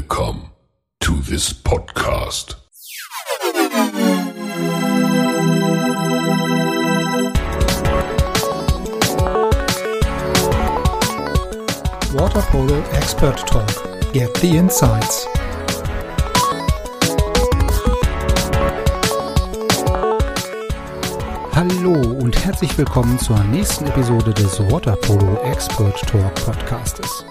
Welcome to this podcast. Water Polo Expert Talk. Get the insights. Hallo und herzlich willkommen zur nächsten Episode des Water Polo Expert Talk Podcastes.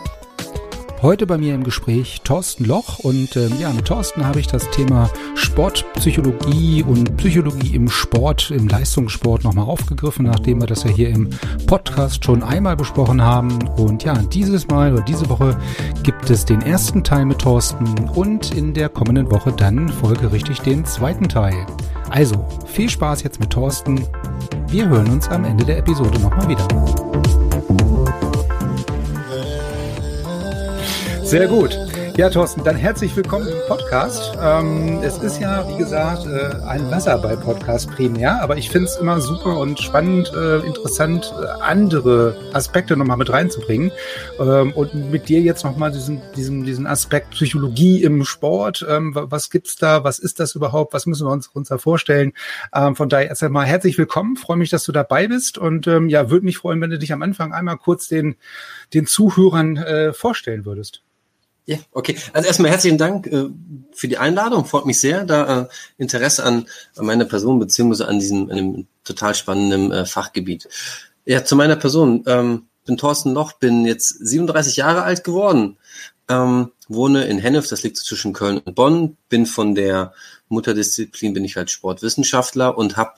Heute bei mir im Gespräch Thorsten Loch und ähm, ja, mit Thorsten habe ich das Thema Sportpsychologie und Psychologie im Sport, im Leistungssport nochmal aufgegriffen, nachdem wir das ja hier im Podcast schon einmal besprochen haben. Und ja, dieses Mal oder diese Woche gibt es den ersten Teil mit Thorsten und in der kommenden Woche dann folgerichtig den zweiten Teil. Also, viel Spaß jetzt mit Thorsten. Wir hören uns am Ende der Episode nochmal wieder. Sehr gut. Ja, Thorsten, dann herzlich willkommen im Podcast. Ähm, es ist ja, wie gesagt, äh, ein Wasserball-Podcast primär, aber ich finde es immer super und spannend, äh, interessant, äh, andere Aspekte nochmal mit reinzubringen. Ähm, und mit dir jetzt nochmal diesen, diesen, diesen Aspekt Psychologie im Sport. Ähm, was gibt's da? Was ist das überhaupt? Was müssen wir uns, uns da vorstellen? Ähm, von daher erst einmal herzlich willkommen. Freue mich, dass du dabei bist und ähm, ja, würde mich freuen, wenn du dich am Anfang einmal kurz den, den Zuhörern äh, vorstellen würdest. Ja, okay. Also erstmal herzlichen Dank äh, für die Einladung. Freut mich sehr, da äh, Interesse an, an meiner Person beziehungsweise an diesem einem total spannenden äh, Fachgebiet. Ja, zu meiner Person. Ähm, bin Thorsten Loch, bin jetzt 37 Jahre alt geworden, ähm, wohne in Hennef, das liegt zwischen Köln und Bonn, bin von der Mutterdisziplin, bin ich halt Sportwissenschaftler und habe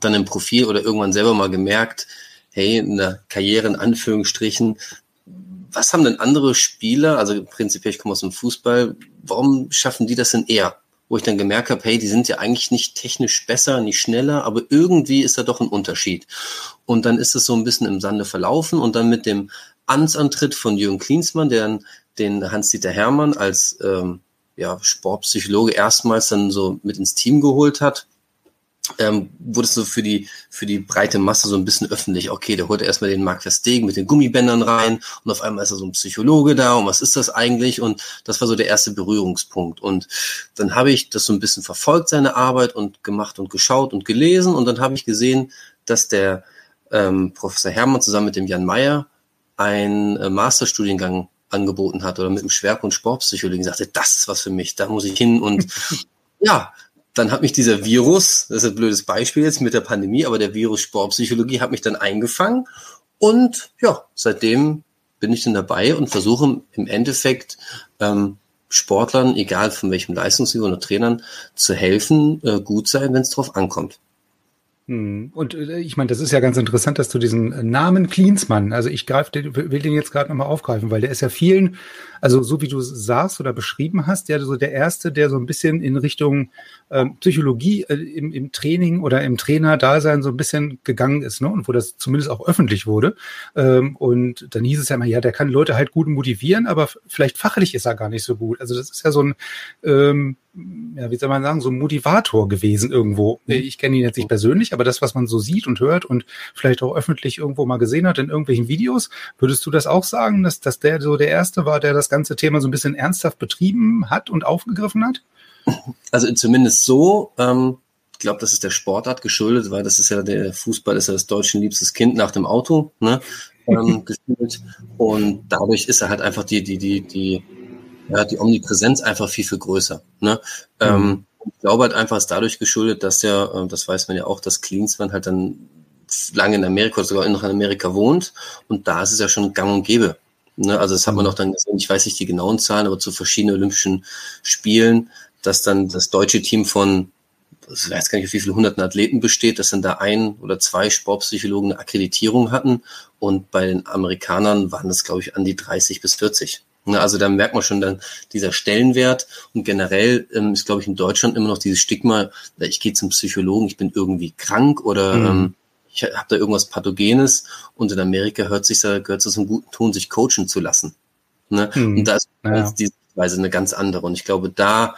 dann im Profil oder irgendwann selber mal gemerkt, hey, eine Karriere in Anführungsstrichen was haben denn andere Spieler, also prinzipiell, ich komme aus dem Fußball, warum schaffen die das denn eher? Wo ich dann gemerkt habe, hey, die sind ja eigentlich nicht technisch besser, nicht schneller, aber irgendwie ist da doch ein Unterschied. Und dann ist es so ein bisschen im Sande verlaufen und dann mit dem Amtsantritt von Jürgen Klinsmann, der den Hans-Dieter Hermann als ähm, ja, Sportpsychologe erstmals dann so mit ins Team geholt hat, ähm, wurde es so für die, für die breite Masse so ein bisschen öffentlich. Okay, der holt erstmal den Mark Verstegen mit den Gummibändern rein und auf einmal ist er so ein Psychologe da und was ist das eigentlich? Und das war so der erste Berührungspunkt. Und dann habe ich das so ein bisschen verfolgt, seine Arbeit und gemacht und geschaut und gelesen und dann habe ich gesehen, dass der ähm, Professor Hermann zusammen mit dem Jan Meyer einen äh, Masterstudiengang angeboten hat oder mit dem Schwerpunkt Sportpsychologie sagte, das ist was für mich, da muss ich hin und ja, dann hat mich dieser Virus, das ist ein blödes Beispiel jetzt mit der Pandemie, aber der Virus Sportpsychologie hat mich dann eingefangen und ja, seitdem bin ich dann dabei und versuche im Endeffekt ähm, Sportlern, egal von welchem Leistungsniveau oder Trainern, zu helfen, äh, gut sein, wenn es drauf ankommt. Hm. Und äh, ich meine, das ist ja ganz interessant, dass du diesen äh, Namen Klinsmann, also ich greif, will den jetzt gerade nochmal aufgreifen, weil der ist ja vielen, also so wie du sagst oder beschrieben hast, der so der erste, der so ein bisschen in Richtung ähm, Psychologie äh, im, im Training oder im Trainer-Dasein so ein bisschen gegangen ist, ne? Und wo das zumindest auch öffentlich wurde. Ähm, und dann hieß es ja immer, ja, der kann Leute halt gut motivieren, aber vielleicht fachlich ist er gar nicht so gut. Also das ist ja so ein ähm, ja, wie soll man sagen, so ein Motivator gewesen irgendwo. Ich kenne ihn jetzt nicht persönlich, aber das, was man so sieht und hört und vielleicht auch öffentlich irgendwo mal gesehen hat in irgendwelchen Videos, würdest du das auch sagen, dass, dass der so der Erste war, der das ganze Thema so ein bisschen ernsthaft betrieben hat und aufgegriffen hat? Also zumindest so. Ähm, ich glaube, das ist der Sportart geschuldet, weil das ist ja der Fußball ist ja das deutschen liebstes Kind nach dem Auto, ne? ähm, gespielt. Und dadurch ist er halt einfach die, die, die, die ja, die Omnipräsenz einfach viel, viel größer. Ne? Mhm. Ähm, ich glaube halt einfach, ist dadurch geschuldet, dass ja, äh, das weiß man ja auch, dass Cleansman halt dann lange in Amerika oder sogar noch in Amerika wohnt und da ist es ja schon gang und gäbe. Ne? Also das hat man mhm. auch dann gesehen, ich weiß nicht die genauen Zahlen, aber zu verschiedenen Olympischen Spielen, dass dann das deutsche Team von ich weiß gar nicht, wie viele hunderten Athleten besteht, dass dann da ein oder zwei Sportpsychologen eine Akkreditierung hatten und bei den Amerikanern waren es, glaube ich, an die 30 bis 40. Ne, also da merkt man schon dann dieser Stellenwert und generell ähm, ist, glaube ich, in Deutschland immer noch dieses Stigma, ich gehe zum Psychologen, ich bin irgendwie krank oder mhm. ähm, ich habe da irgendwas Pathogenes und in Amerika hört sich da, gehört es zum guten Ton, sich coachen zu lassen. Ne? Mhm. Und da ist ja. diese Weise eine ganz andere. Und ich glaube, da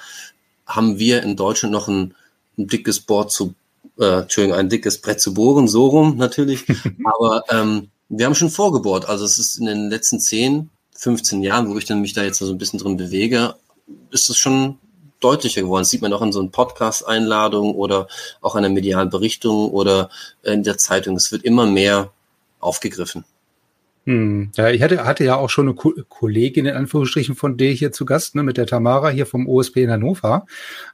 haben wir in Deutschland noch ein, ein dickes Board zu, äh, Entschuldigung, ein dickes Brett zu bohren, so rum natürlich. Aber ähm, wir haben schon vorgebohrt. Also es ist in den letzten zehn 15 Jahren, wo ich dann mich da jetzt so ein bisschen drin bewege, ist es schon deutlicher geworden. Das sieht man auch in so einen Podcast-Einladungen oder auch in der medialen Berichtung oder in der Zeitung. Es wird immer mehr aufgegriffen. Hm. Ja, ich hatte, hatte ja auch schon eine Ko Kollegin in Anführungsstrichen von der hier zu Gast, ne, mit der Tamara hier vom OSP in Hannover,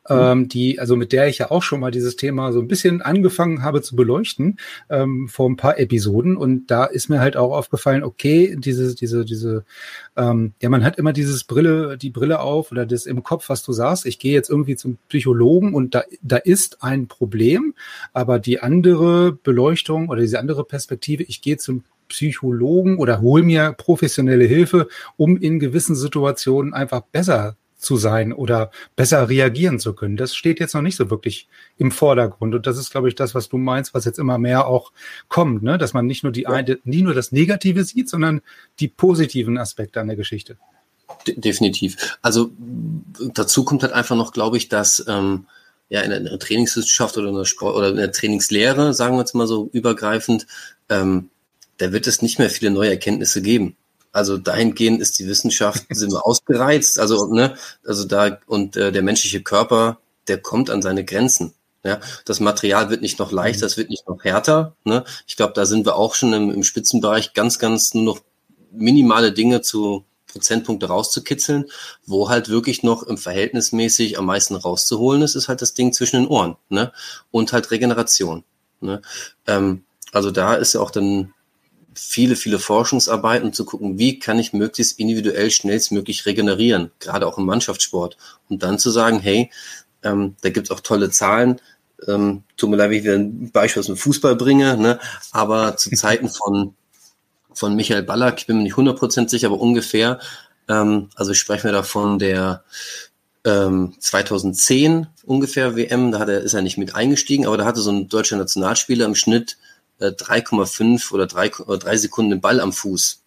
mhm. ähm, die, also mit der ich ja auch schon mal dieses Thema so ein bisschen angefangen habe zu beleuchten, ähm, vor ein paar Episoden. Und da ist mir halt auch aufgefallen, okay, diese, diese, diese, ähm, ja, man hat immer dieses Brille, die Brille auf oder das im Kopf, was du sagst. Ich gehe jetzt irgendwie zum Psychologen und da, da ist ein Problem, aber die andere Beleuchtung oder diese andere Perspektive, ich gehe zum Psychologen oder hol mir professionelle Hilfe, um in gewissen Situationen einfach besser zu sein oder besser reagieren zu können. Das steht jetzt noch nicht so wirklich im Vordergrund. Und das ist, glaube ich, das, was du meinst, was jetzt immer mehr auch kommt, ne? dass man nicht nur die ja. eine, nie nur das Negative sieht, sondern die positiven Aspekte an der Geschichte. definitiv. Also dazu kommt halt einfach noch, glaube ich, dass ähm, ja in der Trainingswissenschaft oder in der Sport oder in der Trainingslehre, sagen wir jetzt mal so übergreifend, ähm, da wird es nicht mehr viele neue Erkenntnisse geben. Also dahingehend ist die Wissenschaft sind wir ausgereizt. Also ne, also da und äh, der menschliche Körper, der kommt an seine Grenzen. Ja, das Material wird nicht noch leichter, es wird nicht noch härter. Ne? Ich glaube, da sind wir auch schon im, im Spitzenbereich ganz, ganz nur noch minimale Dinge zu Prozentpunkte rauszukitzeln, wo halt wirklich noch im Verhältnismäßig am meisten rauszuholen ist, ist halt das Ding zwischen den Ohren, ne? Und halt Regeneration. Ne? Ähm, also da ist ja auch dann viele, viele Forschungsarbeiten, zu gucken, wie kann ich möglichst individuell schnellstmöglich regenerieren, gerade auch im Mannschaftssport. Und dann zu sagen, hey, ähm, da gibt es auch tolle Zahlen. Ähm, tut mir leid, wenn ich wieder ein Beispiel aus dem Fußball bringe, ne? aber zu Zeiten von, von Michael Ballack, ich bin mir nicht 100% sicher, aber ungefähr, ähm, also ich spreche mir davon der ähm, 2010 ungefähr WM, da hat er, ist er nicht mit eingestiegen, aber da hatte so ein deutscher Nationalspieler im Schnitt 3,5 äh, oder 3, oder 3 Sekunden den Ball am Fuß.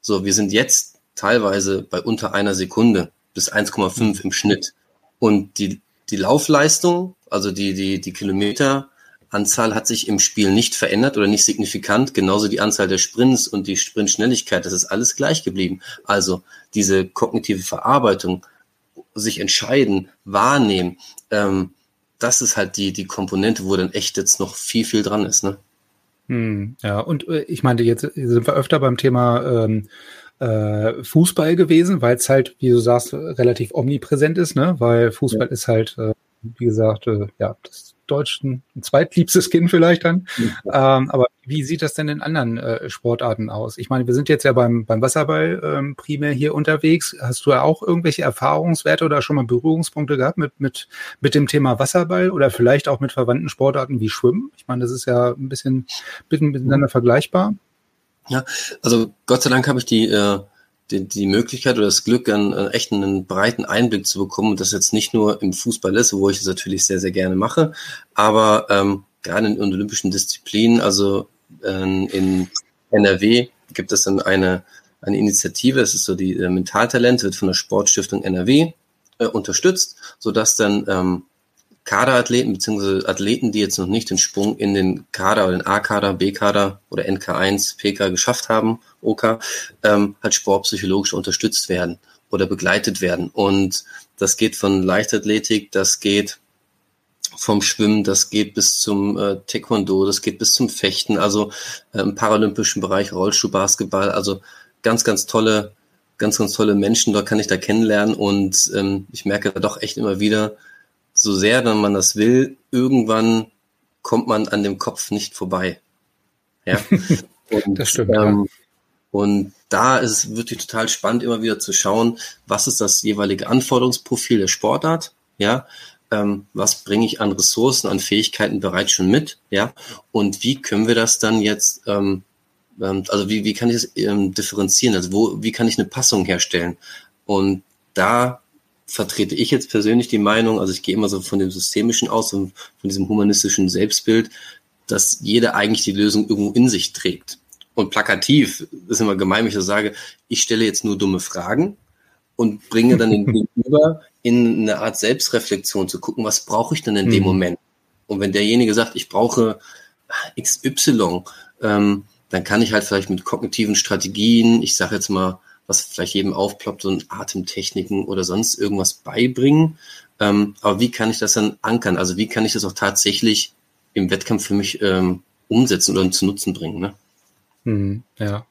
So, wir sind jetzt teilweise bei unter einer Sekunde bis 1,5 im Schnitt. Und die, die Laufleistung, also die, die, die Kilometeranzahl hat sich im Spiel nicht verändert oder nicht signifikant. Genauso die Anzahl der Sprints und die Sprintschnelligkeit, das ist alles gleich geblieben. Also diese kognitive Verarbeitung, sich entscheiden, wahrnehmen, ähm, das ist halt die, die Komponente, wo dann echt jetzt noch viel, viel dran ist. Ne? Hm, ja, und äh, ich meinte, jetzt sind wir öfter beim Thema ähm, äh, Fußball gewesen, weil es halt, wie du sagst, relativ omnipräsent ist, ne? Weil Fußball ja. ist halt, äh, wie gesagt, äh, ja, das deutschen zweitliebstes Kind vielleicht dann. Ja. Ähm, aber wie sieht das denn in anderen äh, Sportarten aus? Ich meine, wir sind jetzt ja beim, beim Wasserball ähm, primär hier unterwegs. Hast du ja auch irgendwelche Erfahrungswerte oder schon mal Berührungspunkte gehabt mit, mit, mit dem Thema Wasserball oder vielleicht auch mit verwandten Sportarten wie Schwimmen? Ich meine, das ist ja ein bisschen, bisschen miteinander vergleichbar. Ja, also Gott sei Dank habe ich die äh, die, die Möglichkeit oder das Glück, einen, einen echten, einen breiten Einblick zu bekommen und das jetzt nicht nur im Fußball ist, wo ich es natürlich sehr, sehr gerne mache, aber ähm, gerade in, olympischen Disziplinen, also ähm, in NRW gibt es dann eine, eine Initiative, es ist so die äh, Mentaltalent, wird von der Sportstiftung NRW äh, unterstützt, sodass dann ähm, Kaderathleten beziehungsweise Athleten, die jetzt noch nicht den Sprung in den Kader oder den A-Kader, B-Kader oder NK1, PK geschafft haben, OK, ähm, halt sportpsychologisch unterstützt werden oder begleitet werden. Und das geht von Leichtathletik, das geht vom Schwimmen, das geht bis zum äh, Taekwondo, das geht bis zum Fechten, also äh, im paralympischen Bereich Rollstuhlbasketball, also ganz, ganz tolle, ganz, ganz tolle Menschen, dort kann ich da kennenlernen und ähm, ich merke da doch echt immer wieder, so sehr dann man das will, irgendwann kommt man an dem Kopf nicht vorbei. Ja. Und, das stimmt. Ähm, ja. Und da ist es wirklich total spannend, immer wieder zu schauen, was ist das jeweilige Anforderungsprofil der Sportart, ja, ähm, was bringe ich an Ressourcen, an Fähigkeiten bereits schon mit, ja, und wie können wir das dann jetzt, ähm, ähm, also wie, wie kann ich das ähm, differenzieren, also wo, wie kann ich eine Passung herstellen? Und da vertrete ich jetzt persönlich die Meinung, also ich gehe immer so von dem Systemischen aus und von diesem humanistischen Selbstbild, dass jeder eigentlich die Lösung irgendwo in sich trägt. Und plakativ ist immer gemein, wenn ich das sage, ich stelle jetzt nur dumme Fragen und bringe dann den Gegenüber in eine Art Selbstreflexion zu gucken, was brauche ich denn in mhm. dem Moment? Und wenn derjenige sagt, ich brauche XY, ähm, dann kann ich halt vielleicht mit kognitiven Strategien, ich sage jetzt mal was vielleicht jedem aufploppt, so ein Atemtechniken oder sonst irgendwas beibringen. Ähm, aber wie kann ich das dann ankern? Also wie kann ich das auch tatsächlich im Wettkampf für mich ähm, umsetzen oder zu Nutzen bringen? Ne? Hm, ja.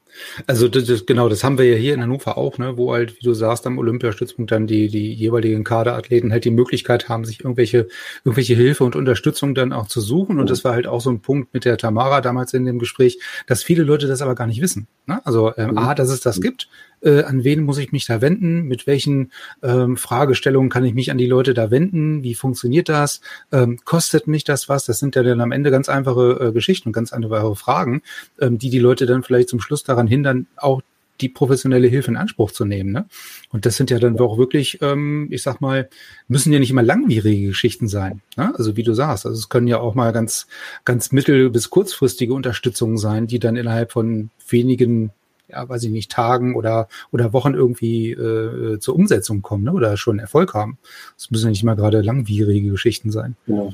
Also das, das, genau, das haben wir ja hier in Hannover auch, ne, wo halt, wie du sagst, am Olympiastützpunkt dann die, die jeweiligen Kaderathleten halt die Möglichkeit haben, sich irgendwelche, irgendwelche Hilfe und Unterstützung dann auch zu suchen. Und das war halt auch so ein Punkt mit der Tamara damals in dem Gespräch, dass viele Leute das aber gar nicht wissen. Ne? Also ähm, A, dass es das gibt, äh, an wen muss ich mich da wenden, mit welchen ähm, Fragestellungen kann ich mich an die Leute da wenden, wie funktioniert das, ähm, kostet mich das was, das sind ja dann am Ende ganz einfache äh, Geschichten und ganz einfache Fragen, ähm, die die Leute dann vielleicht zum Schluss daran hindern, auch die professionelle Hilfe in Anspruch zu nehmen. Ne? Und das sind ja dann auch wirklich, ähm, ich sag mal, müssen ja nicht immer langwierige Geschichten sein. Ne? Also wie du sagst, also es können ja auch mal ganz, ganz mittel- bis kurzfristige Unterstützungen sein, die dann innerhalb von wenigen ja, weiß ich nicht, Tagen oder, oder Wochen irgendwie äh, zur Umsetzung kommen ne? oder schon Erfolg haben. Das müssen ja nicht mal gerade langwierige Geschichten sein. Ja,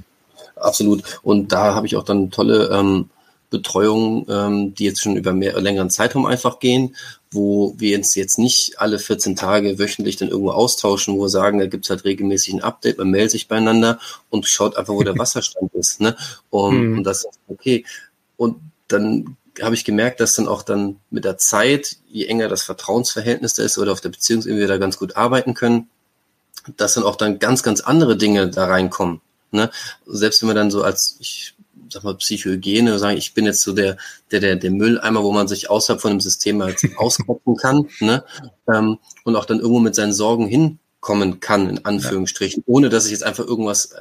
absolut. Und da habe ich auch dann tolle ähm, Betreuungen, ähm, die jetzt schon über mehr längeren Zeitraum einfach gehen, wo wir uns jetzt nicht alle 14 Tage wöchentlich dann irgendwo austauschen, wo wir sagen, da gibt's halt regelmäßig ein Update, man meldet sich beieinander und schaut einfach, wo der Wasserstand ist. Ne? Und, hm. und das ist okay. Und dann habe ich gemerkt, dass dann auch dann mit der Zeit, je enger das Vertrauensverhältnis da ist oder auf der Beziehung wir da ganz gut arbeiten können, dass dann auch dann ganz, ganz andere Dinge da reinkommen. Ne? Selbst wenn man dann so als, ich sag mal, Psychohygiene sagen, ich bin jetzt so der, der, der, der Mülleimer, wo man sich außerhalb von dem System halt auskotzen kann, ne? Ähm, und auch dann irgendwo mit seinen Sorgen hinkommen kann, in Anführungsstrichen, ohne dass ich jetzt einfach irgendwas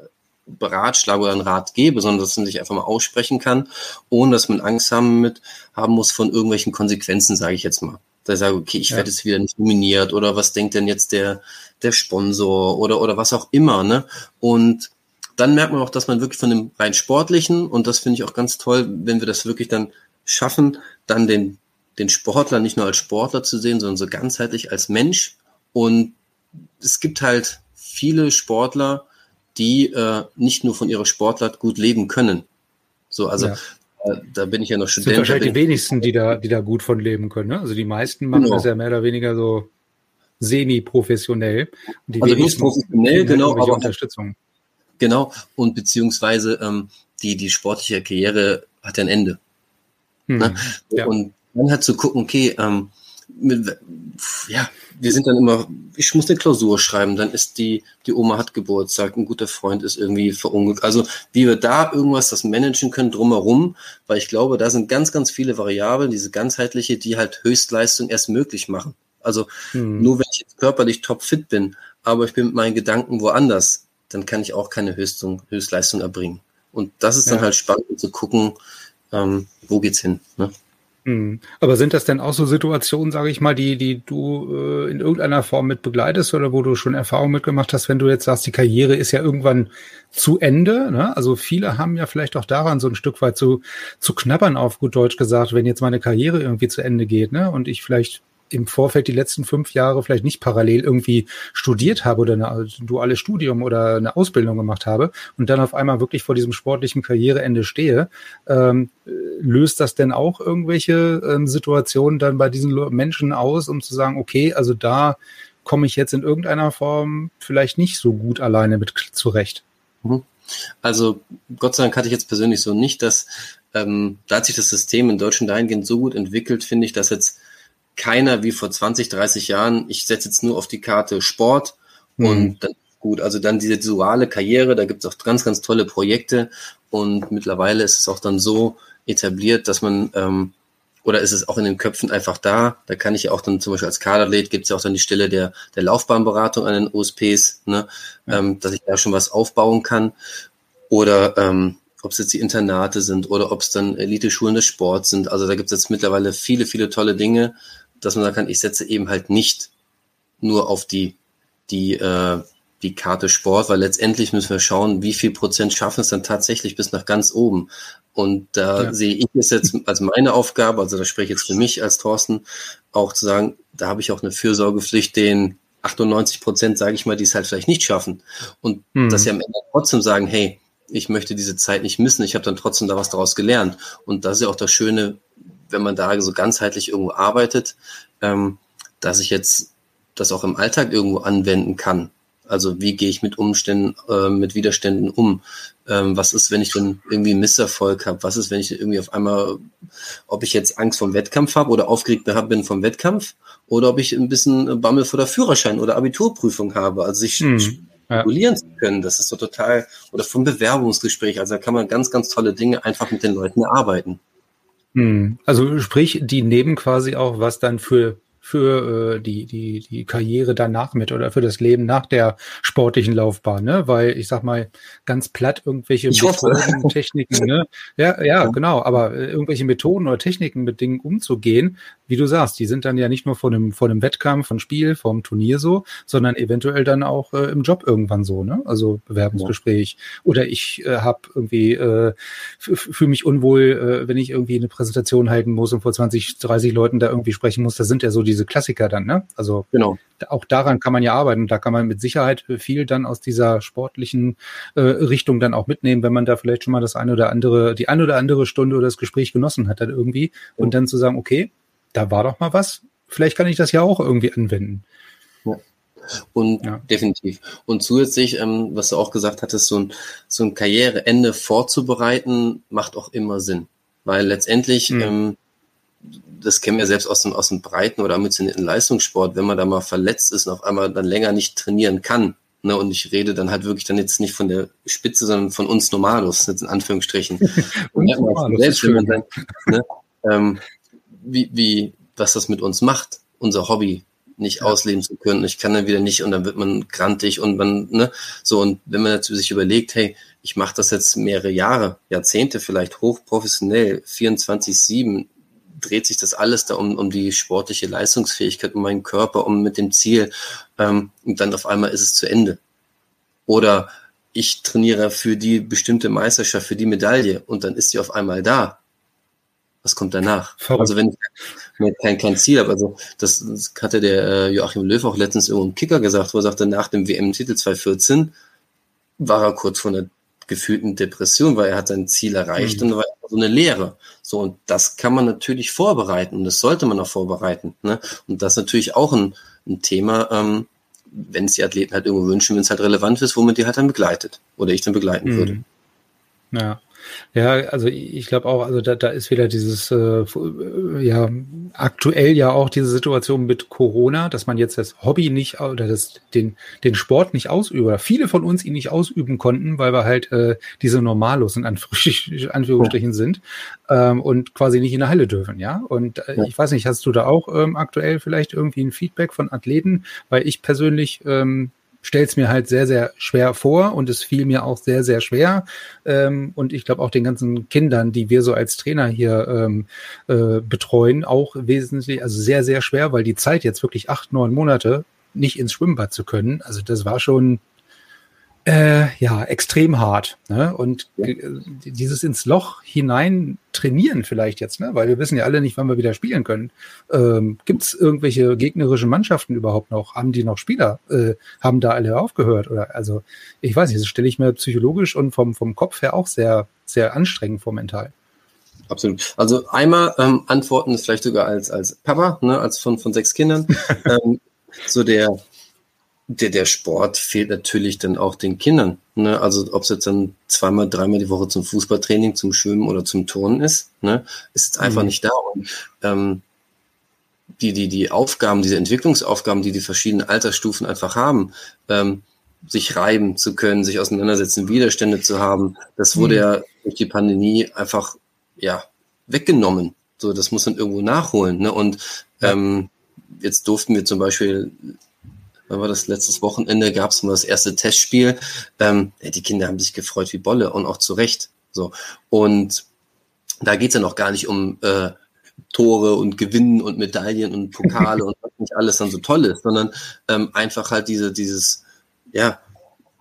beratschlage oder einen Rat gebe, sondern dass man sich einfach mal aussprechen kann, ohne dass man Angst haben mit haben muss von irgendwelchen Konsequenzen, sage ich jetzt mal. Da ich sage, okay, ich ja. werde jetzt wieder nicht nominiert oder was denkt denn jetzt der der Sponsor oder oder was auch immer, ne? Und dann merkt man auch, dass man wirklich von dem rein sportlichen und das finde ich auch ganz toll, wenn wir das wirklich dann schaffen, dann den den Sportler nicht nur als Sportler zu sehen, sondern so ganzheitlich als Mensch und es gibt halt viele Sportler, die äh, nicht nur von ihrer Sportart gut leben können. So, also ja. äh, da bin ich ja noch Student. Das sind wahrscheinlich die wenigsten, die da, die da gut von leben können. Ne? Also die meisten machen genau. das ja mehr oder weniger so semi-professionell. Die also nicht professionell, genau, aber Unterstützung. Genau, und beziehungsweise ähm, die, die sportliche Karriere hat ja ein Ende. Hm, ne? ja. Und dann halt zu gucken, okay, ähm, mit, ja, wir sind dann immer, ich muss eine Klausur schreiben, dann ist die, die Oma hat Geburtstag, ein guter Freund ist irgendwie verunglückt. Also wie wir da irgendwas das managen können drumherum, weil ich glaube, da sind ganz, ganz viele Variablen, diese ganzheitliche, die halt Höchstleistung erst möglich machen. Also hm. nur wenn ich jetzt körperlich topfit bin, aber ich bin mit meinen Gedanken woanders, dann kann ich auch keine Höchstung, Höchstleistung erbringen. Und das ist dann ja. halt spannend zu gucken, ähm, wo geht's hin. Ne? Hm. Aber sind das denn auch so Situationen, sage ich mal, die, die du äh, in irgendeiner Form mit begleitest oder wo du schon Erfahrung mitgemacht hast, wenn du jetzt sagst, die Karriere ist ja irgendwann zu Ende? Ne? Also viele haben ja vielleicht auch daran so ein Stück weit zu, zu knabbern, auf gut Deutsch gesagt, wenn jetzt meine Karriere irgendwie zu Ende geht ne? und ich vielleicht im Vorfeld die letzten fünf Jahre vielleicht nicht parallel irgendwie studiert habe oder ein duales Studium oder eine Ausbildung gemacht habe und dann auf einmal wirklich vor diesem sportlichen Karriereende stehe, ähm, löst das denn auch irgendwelche ähm, Situationen dann bei diesen Menschen aus, um zu sagen, okay, also da komme ich jetzt in irgendeiner Form vielleicht nicht so gut alleine mit zurecht? Mhm. Also Gott sei Dank hatte ich jetzt persönlich so nicht, dass ähm, da hat sich das System in Deutschland dahingehend so gut entwickelt, finde ich, dass jetzt keiner wie vor 20, 30 Jahren, ich setze jetzt nur auf die Karte Sport mhm. und dann gut, also dann diese duale Karriere, da gibt es auch ganz, ganz tolle Projekte und mittlerweile ist es auch dann so etabliert, dass man ähm, oder ist es auch in den Köpfen einfach da? Da kann ich ja auch dann zum Beispiel als Kaderlet gibt es ja auch dann die Stelle der, der Laufbahnberatung an den OSPs, ne? Ja. Ähm, dass ich da schon was aufbauen kann. Oder ähm, ob es jetzt die Internate sind oder ob es dann Elite-Schulen des Sports sind. Also da gibt es jetzt mittlerweile viele, viele tolle Dinge, dass man sagen kann, ich setze eben halt nicht nur auf die, die, äh, die Karte Sport, weil letztendlich müssen wir schauen, wie viel Prozent schaffen es dann tatsächlich bis nach ganz oben. Und da ja. sehe ich es jetzt als meine Aufgabe, also da spreche ich jetzt für mich als Thorsten, auch zu sagen, da habe ich auch eine Fürsorgepflicht, den 98 Prozent, sage ich mal, die es halt vielleicht nicht schaffen. Und mhm. dass sie am Ende trotzdem sagen, hey, ich möchte diese Zeit nicht missen, ich habe dann trotzdem da was daraus gelernt. Und das ist ja auch das Schöne, wenn man da so ganzheitlich irgendwo arbeitet, ähm, dass ich jetzt das auch im Alltag irgendwo anwenden kann. Also wie gehe ich mit Umständen, äh, mit Widerständen um? Ähm, was ist, wenn ich dann irgendwie Misserfolg habe? Was ist, wenn ich irgendwie auf einmal, ob ich jetzt Angst vom Wettkampf habe oder aufgeregt bin vom Wettkampf oder ob ich ein bisschen Bammel vor der Führerschein oder Abiturprüfung habe. Also sich hm, regulieren ja. zu können, das ist so total, oder vom Bewerbungsgespräch. Also da kann man ganz, ganz tolle Dinge einfach mit den Leuten erarbeiten. Hm. Also sprich, die nehmen quasi auch was dann für für äh, die, die, die Karriere danach mit oder für das Leben nach der sportlichen Laufbahn, ne? Weil ich sag mal, ganz platt irgendwelche Methoden, Techniken, ne? Ja, ja, genau, aber äh, irgendwelche Methoden oder Techniken mit Dingen umzugehen, wie du sagst, die sind dann ja nicht nur vor einem, vor einem Wettkampf, von Spiel, vom Turnier so, sondern eventuell dann auch äh, im Job irgendwann so, ne? Also Bewerbungsgespräch. Ja. Oder ich äh, habe irgendwie, äh, fühle mich unwohl, äh, wenn ich irgendwie eine Präsentation halten muss und vor 20, 30 Leuten da irgendwie sprechen muss. Das sind ja so diese Klassiker dann, ne? Also genau. auch daran kann man ja arbeiten. Da kann man mit Sicherheit viel dann aus dieser sportlichen äh, Richtung dann auch mitnehmen, wenn man da vielleicht schon mal das eine oder andere, die eine oder andere Stunde oder das Gespräch genossen hat dann irgendwie. Und dann zu sagen, okay, da war doch mal was. Vielleicht kann ich das ja auch irgendwie anwenden. Ja. Und ja. definitiv. Und zusätzlich, ähm, was du auch gesagt hattest, so ein, so ein Karriereende vorzubereiten, macht auch immer Sinn. Weil letztendlich, mhm. ähm, das kennen wir selbst aus dem, aus dem breiten oder ambitionierten Leistungssport, wenn man da mal verletzt ist und auf einmal dann länger nicht trainieren kann. Ne, und ich rede dann halt wirklich dann jetzt nicht von der Spitze, sondern von uns Normalos, jetzt in Anführungsstrichen. und Normalos, selbst wenn man dann, ne, ähm, wie, wie, was das mit uns macht, unser Hobby nicht ja. ausleben zu können. Ich kann dann wieder nicht und dann wird man grantig und man, ne, so und wenn man natürlich sich überlegt, hey, ich mache das jetzt mehrere Jahre, Jahrzehnte vielleicht hochprofessionell, 24-7, dreht sich das alles da um, um die sportliche Leistungsfähigkeit, um meinen Körper, um mit dem Ziel, ähm, und dann auf einmal ist es zu Ende. Oder ich trainiere für die bestimmte Meisterschaft, für die Medaille und dann ist sie auf einmal da was kommt danach? Verrückt. Also wenn ich kein, kein Ziel habe, also das, das hatte der äh, Joachim Löw auch letztens irgendwo im Kicker gesagt, wo er sagte, nach dem WM-Titel 2014 war er kurz vor einer gefühlten Depression, weil er hat sein Ziel erreicht mhm. und war so eine Lehre. So, und das kann man natürlich vorbereiten und das sollte man auch vorbereiten. Ne? Und das ist natürlich auch ein, ein Thema, ähm, wenn es die Athleten halt irgendwo wünschen, wenn es halt relevant ist, wo man die halt dann begleitet oder ich dann begleiten mhm. würde. Ja. Ja, also ich glaube auch, also da, da ist wieder dieses, äh, ja, aktuell ja auch diese Situation mit Corona, dass man jetzt das Hobby nicht oder das, den, den Sport nicht ausüben, oder viele von uns ihn nicht ausüben konnten, weil wir halt äh, diese Normalos in Anführungsstrichen, sind ähm, und quasi nicht in der Halle dürfen, ja. Und äh, ja. ich weiß nicht, hast du da auch ähm, aktuell vielleicht irgendwie ein Feedback von Athleten? Weil ich persönlich ähm, stelle es mir halt sehr, sehr schwer vor und es fiel mir auch sehr, sehr schwer. Ähm, und ich glaube auch den ganzen Kindern, die wir so als Trainer hier ähm, äh, betreuen, auch wesentlich, also sehr, sehr schwer, weil die Zeit jetzt wirklich acht, neun Monate nicht ins Schwimmbad zu können, also das war schon äh, ja, extrem hart. Ne? Und ja. dieses ins Loch hinein trainieren vielleicht jetzt, ne? weil wir wissen ja alle nicht, wann wir wieder spielen können. Ähm, Gibt es irgendwelche gegnerischen Mannschaften überhaupt noch? Haben die noch Spieler? Äh, haben da alle aufgehört? Oder also ich weiß nicht, das stelle ich mir psychologisch und vom, vom Kopf her auch sehr, sehr anstrengend vor mental. Absolut. Also einmal ähm, antworten ist vielleicht sogar als, als Papa, ne, als von, von sechs Kindern. ähm, so der, der, der Sport fehlt natürlich dann auch den Kindern. Ne? Also ob es jetzt dann zweimal, dreimal die Woche zum Fußballtraining, zum Schwimmen oder zum Turnen ist, ne? ist jetzt einfach mhm. nicht da. Und ähm, die, die, die Aufgaben, diese Entwicklungsaufgaben, die die verschiedenen Altersstufen einfach haben, ähm, sich reiben zu können, sich auseinandersetzen, Widerstände zu haben, das wurde mhm. ja durch die Pandemie einfach ja weggenommen. So, das muss man irgendwo nachholen. Ne? Und ähm, jetzt durften wir zum Beispiel wann war das letztes Wochenende, gab es mal das erste Testspiel. Ähm, die Kinder haben sich gefreut wie Bolle und auch zu Recht. So. Und da geht's ja noch gar nicht um äh, Tore und Gewinnen und Medaillen und Pokale und was nicht alles dann so toll ist, sondern ähm, einfach halt diese, dieses, ja,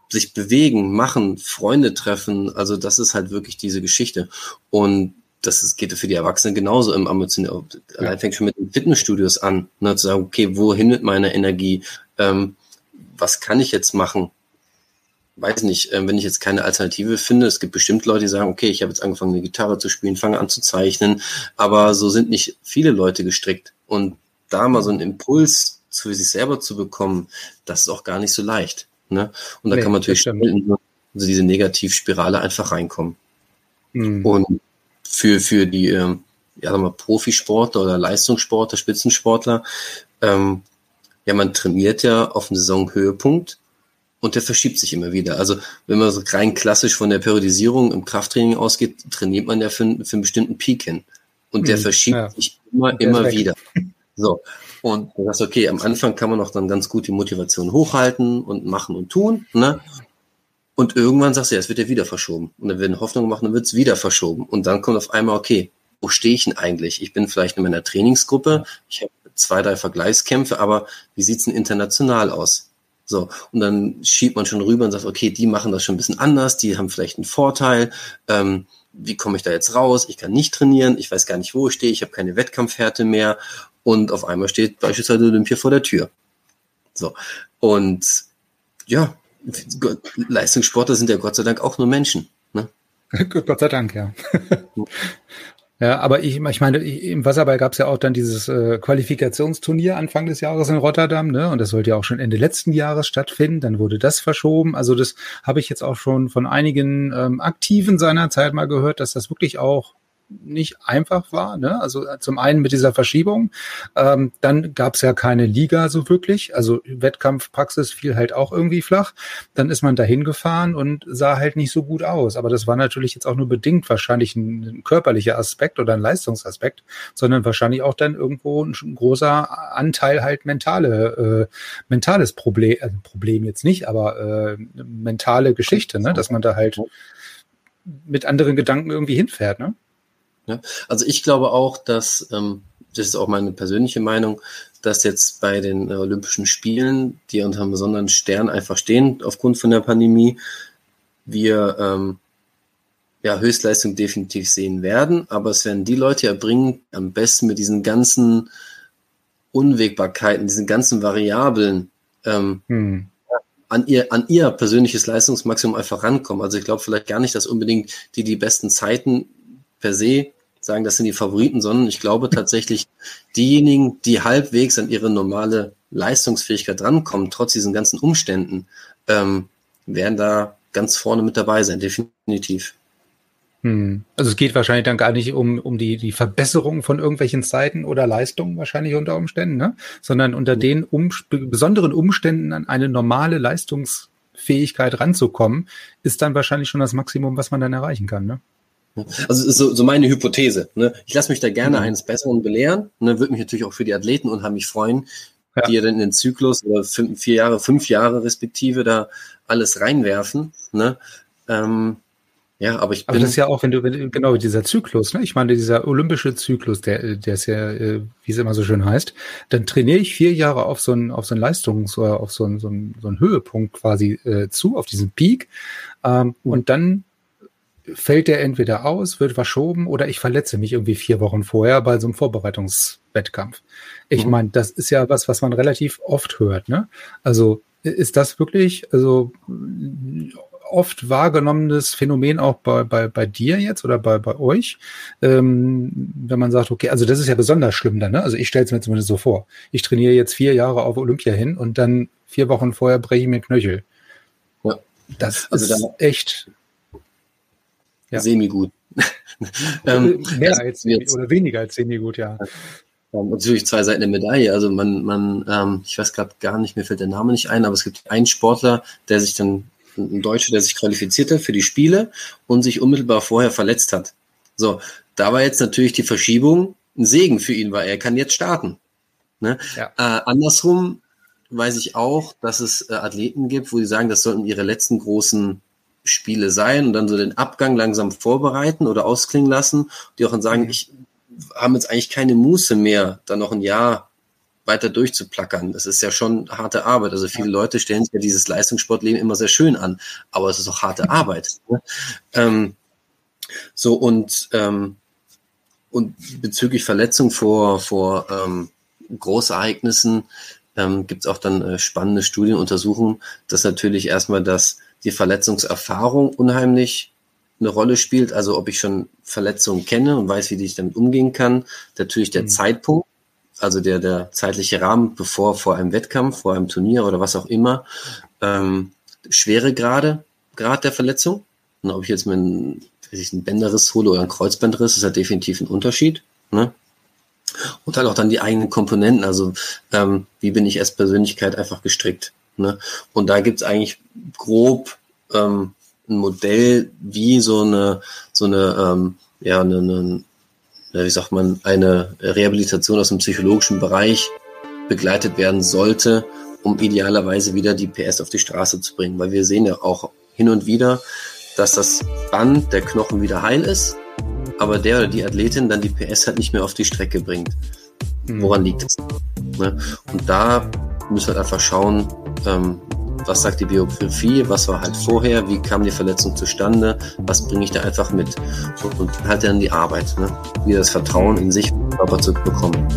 sich bewegen, machen, Freunde treffen, also das ist halt wirklich diese Geschichte. Und das ist, geht für die Erwachsenen genauso im Ambition. Allein fängt schon mit den Fitnessstudios an, ne, zu sagen, okay, wohin mit meiner Energie? Ähm, was kann ich jetzt machen? Weiß nicht, äh, wenn ich jetzt keine Alternative finde, es gibt bestimmt Leute, die sagen, okay, ich habe jetzt angefangen, eine Gitarre zu spielen, fange an zu zeichnen, aber so sind nicht viele Leute gestrickt. Und da mal so einen Impuls für sich selber zu bekommen, das ist auch gar nicht so leicht. Ne? Und da Nee, kann man natürlich in so diese Negativspirale einfach reinkommen. Mhm. Und für, für die ähm, ja, sagen wir mal, Profisportler oder Leistungssportler, Spitzensportler, ähm, ja, man trainiert ja auf einen Saisonhöhepunkt und der verschiebt sich immer wieder. Also wenn man so rein klassisch von der Periodisierung im Krafttraining ausgeht, trainiert man ja für, einen- für einen bestimmten Peak hin. Und der Mhm, verschiebt ja. sich immer, immer weg. wieder. So. Und du sagst, okay, am Anfang kann man auch dann ganz gut die Motivation hochhalten und machen und tun, ne? Und irgendwann sagst du, ja, es wird ja wieder verschoben. Und dann werden Hoffnungen gemacht, dann wird es wieder verschoben. Und dann kommt auf einmal, okay, wo stehe ich denn eigentlich? Ich bin vielleicht in meiner Trainingsgruppe, ich habe zwei, drei Vergleichskämpfe, aber wie sieht's denn international aus? So, und dann schiebt man schon rüber und sagt, okay, die machen das schon ein bisschen anders, die haben vielleicht einen Vorteil. Ähm, wie komme ich da jetzt raus? Ich kann nicht trainieren, ich weiß gar nicht, wo ich stehe, ich habe keine Wettkampfhärte mehr. Und auf einmal steht beispielsweise Olympia vor der Tür. So, und ja, Leistungssportler sind ja Gott sei Dank auch nur Menschen. Ne? Gott sei Dank, ja. ja, aber ich, ich meine, im Wasserball gab es ja auch dann dieses äh, Qualifikationsturnier Anfang des Jahres in Rotterdam, ne? Und das sollte ja auch schon Ende letzten Jahres stattfinden. Dann wurde das verschoben. Also das habe ich jetzt auch schon von einigen ähm, Aktiven seiner Zeit mal gehört, dass das wirklich auch nicht einfach war. Ne? Also äh, zum einen mit dieser Verschiebung, ähm, dann gab es ja keine Liga so wirklich. Also Wettkampfpraxis fiel halt auch irgendwie flach. Dann ist man dahin gefahren und sah halt nicht so gut aus. Aber das war natürlich jetzt auch nur bedingt wahrscheinlich ein, ein körperlicher Aspekt oder ein Leistungsaspekt, sondern wahrscheinlich auch dann irgendwo ein, ein großer Anteil halt mentale, äh, mentales Problem, äh, Problem jetzt nicht, aber äh, mentale Geschichte, ne? dass man da halt mit anderen Gedanken irgendwie hinfährt. Ne? Also ich glaube auch, dass, ähm, das ist auch meine persönliche Meinung, dass jetzt bei den äh, Olympischen Spielen, die unter einem besonderen Stern einfach stehen, aufgrund von der Pandemie, wir ähm, ja Höchstleistung definitiv sehen werden, aber es werden die Leute erbringen, am besten mit diesen ganzen Unwägbarkeiten, diesen ganzen Variablen ähm, Hm. an ihr, an ihr persönliches Leistungsmaximum einfach rankommen. Also ich glaube vielleicht gar nicht, dass unbedingt die die besten Zeiten per se sagen, das sind die Favoriten, sondern ich glaube tatsächlich diejenigen, die halbwegs an ihre normale Leistungsfähigkeit rankommen, trotz diesen ganzen Umständen, ähm, werden da ganz vorne mit dabei sein, definitiv. Hm. Also es geht wahrscheinlich dann gar nicht um, um die, die Verbesserung von irgendwelchen Zeiten oder Leistungen wahrscheinlich unter Umständen, ne? sondern unter den um, besonderen Umständen an eine normale Leistungsfähigkeit ranzukommen, ist dann wahrscheinlich schon das Maximum, was man dann erreichen kann. Ne? Also ist so, so meine Hypothese. Ne? Ich lasse mich da gerne Mhm. eines Besseren belehren. Ne? Würde mich natürlich auch für die Athleten unheimlich freuen, Ja. die ja dann in den Zyklus oder fünf, vier Jahre, fünf Jahre respektive da alles reinwerfen. Ne? Ähm, ja, aber ich Aber bin das ist ja auch, wenn du, genau, dieser Zyklus, ne? Ich meine, dieser olympische Zyklus, der, der ist ja, äh, wie es immer so schön heißt, dann trainiere ich vier Jahre auf so einen, auf so einen Leistungs- oder auf so einen, so einen, so einen Höhepunkt quasi äh, zu, auf diesen Peak. Ähm, Und dann fällt der entweder aus, wird verschoben oder ich verletze mich irgendwie vier Wochen vorher bei so einem Vorbereitungswettkampf. Ich Mhm. meine, das ist ja was, was man relativ oft hört, ne? Also ist das wirklich, also oft wahrgenommenes Phänomen auch bei, bei, bei dir jetzt oder bei, bei euch, ähm, wenn man sagt, okay, also das ist ja besonders schlimm dann, ne? Also ich stelle es mir zumindest so vor. Ich trainiere jetzt vier Jahre auf Olympia hin und dann vier Wochen vorher breche ich mir Knöchel. Ja. Das Also ist echt ja. semi-gut. ähm, mehr als jetzt- oder weniger als semi gut, ja. Ähm, natürlich zwei Seiten der Medaille. Also man, man, ähm, ich weiß gerade gar nicht, mir fällt der Name nicht ein, aber es gibt einen Sportler, der sich dann, ein Deutscher, der sich qualifizierte für die Spiele und sich unmittelbar vorher verletzt hat. So, da war jetzt natürlich die Verschiebung ein Segen für ihn, weil er kann jetzt starten. Ne? Ja. Äh, andersrum weiß ich auch, dass es äh, Athleten gibt, wo die sagen, das sollten ihre letzten großen Spiele sein und dann so den Abgang langsam vorbereiten oder ausklingen lassen, die auch dann sagen, ich haben jetzt eigentlich keine Muße mehr, da noch ein Jahr weiter durchzuplackern. Das ist ja schon harte Arbeit. Also viele Leute stellen sich ja dieses Leistungssportleben immer sehr schön an, aber es ist auch harte Arbeit. Ne? Ähm, so und ähm, und bezüglich Verletzung vor vor ähm, Großereignissen ähm, gibt es auch dann äh, spannende Studienuntersuchungen, dass natürlich erstmal das die Verletzungserfahrung unheimlich eine Rolle spielt, also ob ich schon Verletzungen kenne und weiß, wie ich damit umgehen kann. Natürlich der Mhm. Zeitpunkt also der, der zeitliche Rahmen, bevor vor einem Wettkampf, vor einem Turnier oder was auch immer, ähm, Schweregrade, Grad der Verletzung. Und ob ich jetzt mir einen, weiß ich, einen Bänderriss hole oder einen Kreuzbandriss, ist ja definitiv ein Unterschied. Ne? Und halt auch dann die eigenen Komponenten, also ähm, wie bin ich als Persönlichkeit einfach gestrickt. Ne? Und da gibt's eigentlich grob ähm, ein Modell, wie so eine, so eine, ähm, ja, eine, eine, wie sagt man, eine Rehabilitation aus dem psychologischen Bereich begleitet werden sollte, um idealerweise wieder die PS auf die Straße zu bringen. Weil wir sehen ja auch hin und wieder, dass das Band, der Knochen wieder heil ist, aber der oder die Athletin dann die PS halt nicht mehr auf die Strecke bringt. Mhm. Woran liegt es? Ne? Und da müssen wir einfach schauen, ähm, was sagt die Biografie, was war halt vorher, wie kam die Verletzung zustande, was bringe ich da einfach mit und halt dann die Arbeit, ne? wieder das Vertrauen in sich und Körper zu bekommen.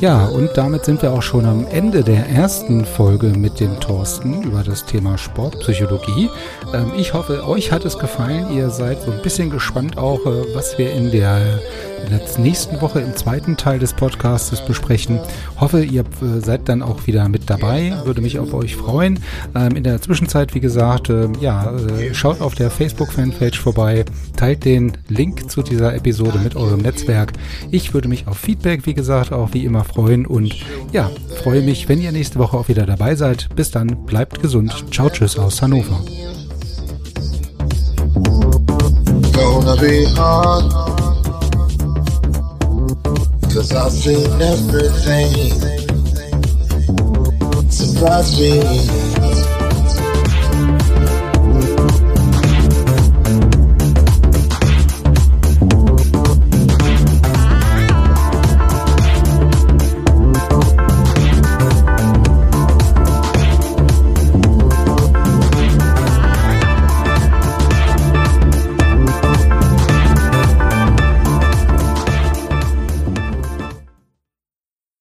Ja, und damit sind wir auch schon am Ende der ersten Folge mit dem Thorsten über das Thema Sportpsychologie. Ähm, ich hoffe, euch hat es gefallen. Ihr seid so ein bisschen gespannt auch, äh, was wir in der in der nächsten Woche im zweiten Teil des Podcasts besprechen. Hoffe, ihr äh, seid dann auch wieder mit dabei. Würde mich auf euch freuen. Ähm, in der Zwischenzeit, wie gesagt, äh, ja, äh, schaut auf der Facebook-Fanpage vorbei, teilt den Link zu dieser Episode mit eurem Netzwerk. Ich würde mich auf Feedback, wie gesagt, auch wie immer freuen und ja, freue mich, wenn ihr nächste Woche auch wieder dabei seid. Bis dann, bleibt gesund. Ciao, tschüss aus Hannover. Gonna be hard. Cause I've seen everything. Surprise me